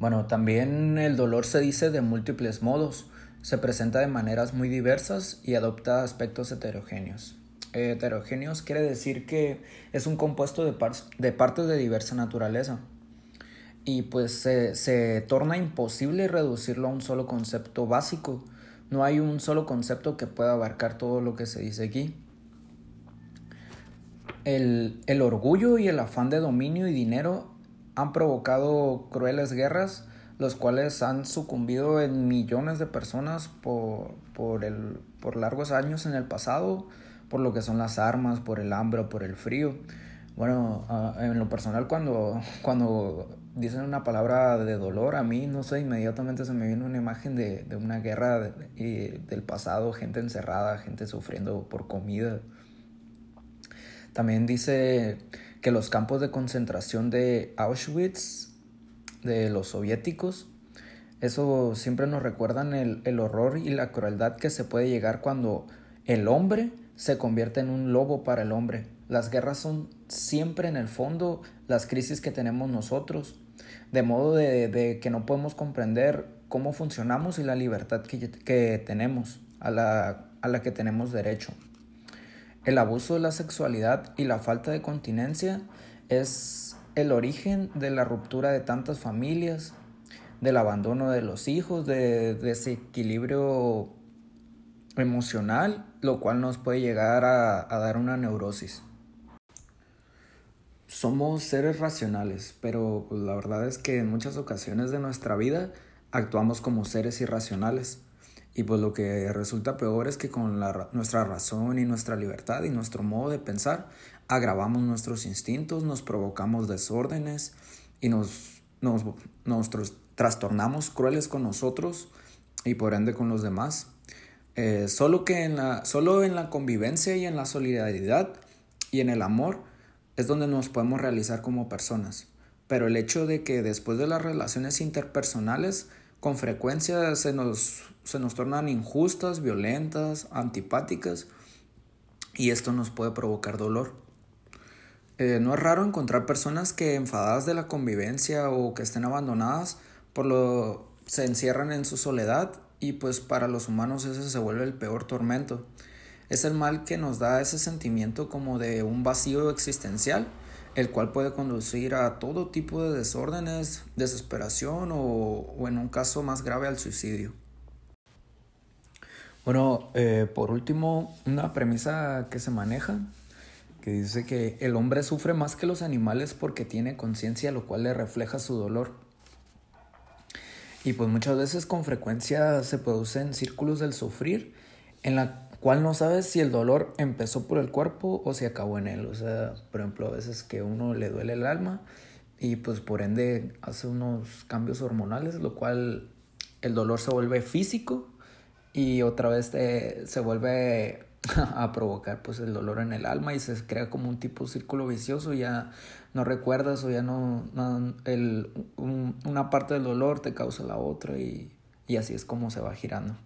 Bueno, también el dolor se dice de múltiples modos, se presenta de maneras muy diversas y adopta aspectos heterogéneos. Heterogéneos quiere decir que es un compuesto de, de partes de diversa naturaleza y pues se, se torna imposible reducirlo a un solo concepto básico. No hay un solo concepto que pueda abarcar todo lo que se dice aquí. El, el, orgullo y el afán de dominio y dinero han provocado crueles guerras, los cuales han sucumbido en millones de personas por, por, el, por largos años en el pasado, por lo que son las armas, por el hambre por el frío. Bueno, uh, en lo personal cuando, cuando dicen una palabra de dolor, a mí, no sé, inmediatamente se me viene una imagen de, de una guerra de, del pasado, gente encerrada, gente sufriendo por comida. También dice que los campos de concentración de Auschwitz, de los soviéticos, eso siempre nos recuerdan el, el horror y la crueldad que se puede llegar cuando el hombre se convierte en un lobo para el hombre. Las guerras son siempre en el fondo las crisis que tenemos nosotros, de modo de, de que no podemos comprender cómo funcionamos y la libertad que, que tenemos, a la, a la que tenemos derecho. El abuso de la sexualidad y la falta de continencia es el origen de la ruptura de tantas familias, del abandono de los hijos, de desequilibrio emocional, lo cual nos puede llegar a, a dar una neurosis. Somos seres racionales, pero pues, la verdad es que en muchas ocasiones de nuestra vida actuamos como seres irracionales. Y pues lo que resulta peor es que con nuestra razón y nuestra libertad y nuestro modo de pensar agravamos nuestros instintos, nos provocamos desórdenes y nos, nos, nos trastornamos crueles con nosotros y por ende con los demás. Eh, solo que en la, solo en la convivencia y en la solidaridad y en el amor es donde nos podemos realizar como personas. Pero el hecho de que después de las relaciones interpersonales con frecuencia se nos, se nos tornan injustas, violentas, antipáticas y esto nos puede provocar dolor. Eh, no es raro encontrar personas que enfadadas de la convivencia o que estén abandonadas por lo se encierran en su soledad y pues para los humanos ese se vuelve el peor tormento. Es el mal que nos da ese sentimiento como de un vacío existencial el cual puede conducir a todo tipo de desórdenes, desesperación o, o en un caso más grave al suicidio. Bueno, eh, por último, una premisa que se maneja, que dice que el hombre sufre más que los animales porque tiene conciencia, lo cual le refleja su dolor. Y pues muchas veces con frecuencia se producen círculos del sufrir en la cual no sabes si el dolor empezó por el cuerpo o si acabó en él. O sea, por ejemplo, a veces que uno le duele el alma y pues por ende hace unos cambios hormonales, lo cual el dolor se vuelve físico y otra vez se vuelve a provocar pues el dolor en el alma y se crea como un tipo de círculo vicioso, ya no recuerdas o ya no, el, una parte del dolor te causa la otra y, y así es como se va girando.